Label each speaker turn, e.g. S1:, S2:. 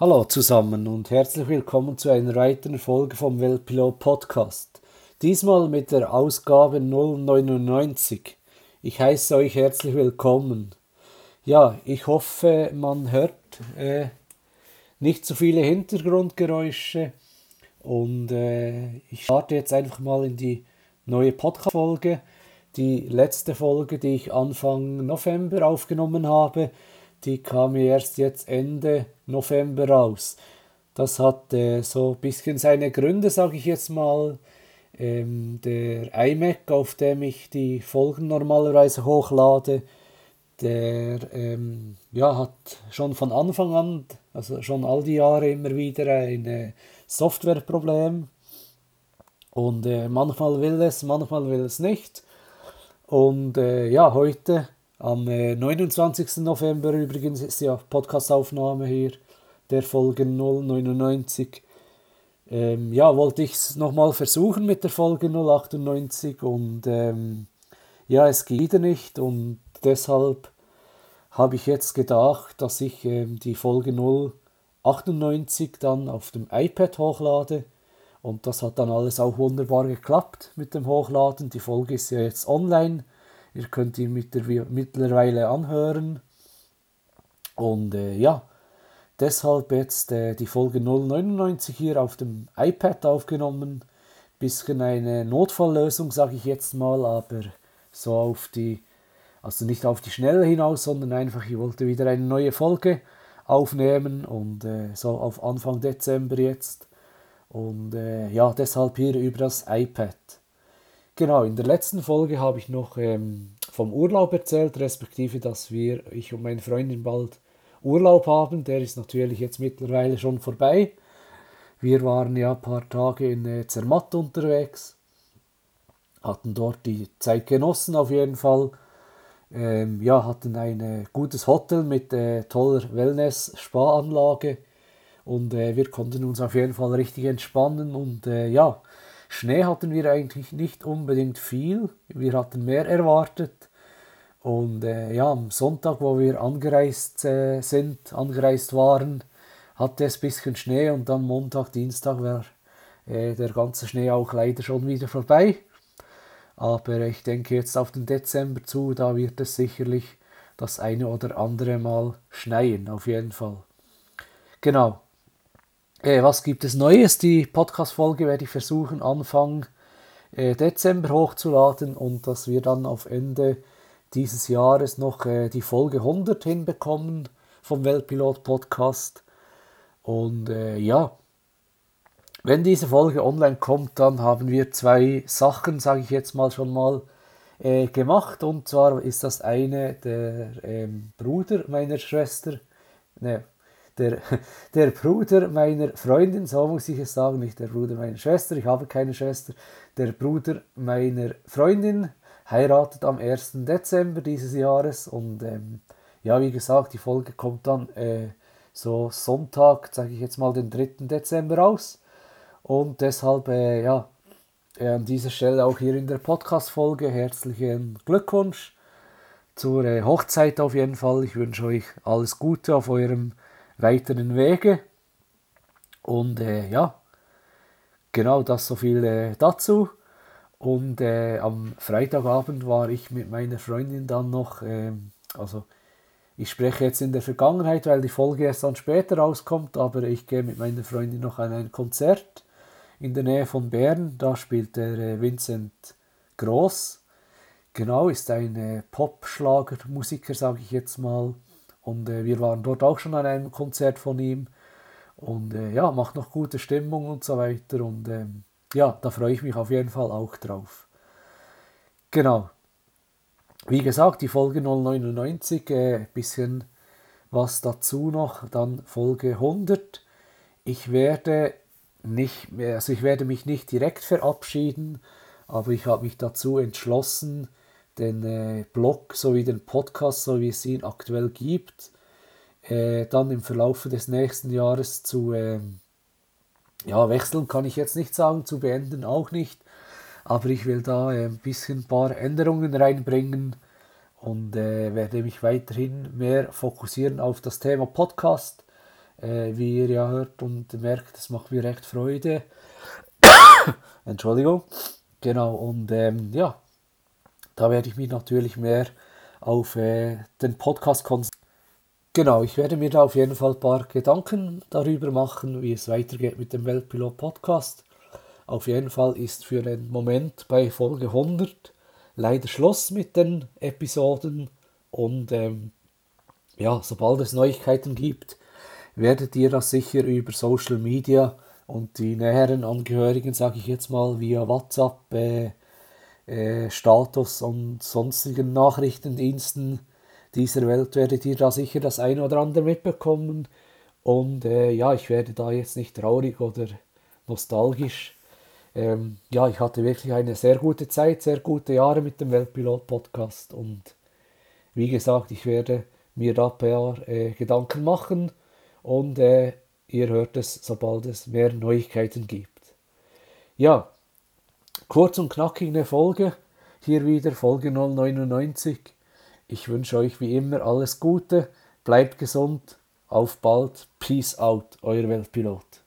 S1: Hallo zusammen und herzlich willkommen zu einer weiteren Folge vom Weltpilot Podcast. Diesmal mit der Ausgabe 099. Ich heiße euch herzlich willkommen. Ja, ich hoffe, man hört äh, nicht zu viele Hintergrundgeräusche und äh, ich starte jetzt einfach mal in die neue Podcast-Folge. Die letzte Folge, die ich Anfang November aufgenommen habe, die kam erst jetzt Ende November raus. Das hat äh, so ein bisschen seine Gründe, sage ich jetzt mal. Ähm, der iMac, auf dem ich die Folgen normalerweise hochlade, der ähm, ja, hat schon von Anfang an, also schon all die Jahre immer wieder ein äh, Softwareproblem. Und äh, manchmal will es, manchmal will es nicht. Und äh, ja, heute am 29. Äh, November übrigens ist ja Podcastaufnahme hier der Folge 099. Ähm, ja, wollte ich es nochmal versuchen mit der Folge 098 und ähm, ja, es geht nicht und deshalb habe ich jetzt gedacht, dass ich ähm, die Folge 098 dann auf dem iPad hochlade und das hat dann alles auch wunderbar geklappt mit dem Hochladen. Die Folge ist ja jetzt online Ihr könnt ihn mittlerweile anhören. Und äh, ja, deshalb jetzt äh, die Folge 099 hier auf dem iPad aufgenommen. Bisschen eine Notfalllösung, sage ich jetzt mal, aber so auf die, also nicht auf die Schnelle hinaus, sondern einfach, ich wollte wieder eine neue Folge aufnehmen und äh, so auf Anfang Dezember jetzt. Und äh, ja, deshalb hier über das iPad. Genau, in der letzten Folge habe ich noch ähm, vom Urlaub erzählt, respektive, dass wir, ich und meine Freundin bald Urlaub haben. Der ist natürlich jetzt mittlerweile schon vorbei. Wir waren ja ein paar Tage in äh, Zermatt unterwegs, hatten dort die Zeit genossen auf jeden Fall. Ähm, ja, hatten ein äh, gutes Hotel mit äh, toller Wellness-Spa-Anlage und äh, wir konnten uns auf jeden Fall richtig entspannen und äh, ja, Schnee hatten wir eigentlich nicht unbedingt viel. Wir hatten mehr erwartet. Und äh, ja, am Sonntag, wo wir angereist äh, sind, angereist waren, hatte es ein bisschen Schnee und dann Montag, Dienstag war äh, der ganze Schnee auch leider schon wieder vorbei. Aber ich denke jetzt auf den Dezember zu, da wird es sicherlich das eine oder andere Mal schneien, auf jeden Fall. Genau. Äh, was gibt es Neues? Die Podcast-Folge werde ich versuchen, Anfang äh, Dezember hochzuladen und dass wir dann auf Ende dieses Jahres noch äh, die Folge 100 hinbekommen vom Weltpilot Podcast. Und äh, ja, wenn diese Folge online kommt, dann haben wir zwei Sachen, sage ich jetzt mal schon mal, äh, gemacht. Und zwar ist das eine der ähm, Bruder meiner Schwester, ne, der, der Bruder meiner Freundin, so muss ich es sagen, nicht der Bruder meiner Schwester, ich habe keine Schwester, der Bruder meiner Freundin heiratet am 1. Dezember dieses Jahres und ähm, ja, wie gesagt, die Folge kommt dann äh, so Sonntag, sage ich jetzt mal den 3. Dezember raus und deshalb, äh, ja, äh, an dieser Stelle auch hier in der Podcast-Folge herzlichen Glückwunsch zur äh, Hochzeit auf jeden Fall. Ich wünsche euch alles Gute auf eurem weiteren Wege. Und äh, ja, genau das so viel äh, dazu. Und äh, am Freitagabend war ich mit meiner Freundin dann noch, ähm, also ich spreche jetzt in der Vergangenheit, weil die Folge erst dann später rauskommt, aber ich gehe mit meiner Freundin noch an ein Konzert in der Nähe von Bern. Da spielt der äh, Vincent Groß. Genau, ist ein äh, Pop-Schlager-Musiker, sage ich jetzt mal. Und äh, wir waren dort auch schon an einem Konzert von ihm. Und äh, ja, macht noch gute Stimmung und so weiter. Und ähm, ja, da freue ich mich auf jeden Fall auch drauf. Genau. Wie gesagt, die Folge 099, äh, bisschen was dazu noch, dann Folge 100. Ich werde nicht, also ich werde mich nicht direkt verabschieden, aber ich habe mich dazu entschlossen, den äh, Blog sowie den Podcast, so wie es ihn aktuell gibt, äh, dann im Verlauf des nächsten Jahres zu äh, ja, wechseln kann ich jetzt nicht sagen, zu beenden auch nicht, aber ich will da äh, ein bisschen ein paar Änderungen reinbringen und äh, werde mich weiterhin mehr fokussieren auf das Thema Podcast. äh, wie ihr ja hört und merkt, es macht mir recht Freude. Entschuldigung. Genau, und ähm, ja, da werde ich mich natürlich mehr auf äh, den Podcast konzentrieren. Genau, ich werde mir da auf jeden Fall ein paar Gedanken darüber machen, wie es weitergeht mit dem Weltpilot Podcast. Auf jeden Fall ist für den Moment bei Folge 100 leider Schluss mit den Episoden und ähm, ja, sobald es Neuigkeiten gibt, werdet ihr das sicher über Social Media und die näheren Angehörigen, sage ich jetzt mal, via WhatsApp, äh, äh, Status und sonstigen Nachrichtendiensten dieser Welt werdet ihr da sicher das eine oder andere mitbekommen. Und äh, ja, ich werde da jetzt nicht traurig oder nostalgisch. Ähm, ja, ich hatte wirklich eine sehr gute Zeit, sehr gute Jahre mit dem Weltpilot-Podcast. Und wie gesagt, ich werde mir da per äh, Gedanken machen und äh, ihr hört es, sobald es mehr Neuigkeiten gibt. Ja, kurz und knackig eine Folge. Hier wieder Folge 099. Ich wünsche euch wie immer alles Gute, bleibt gesund, auf bald, peace out, euer Weltpilot.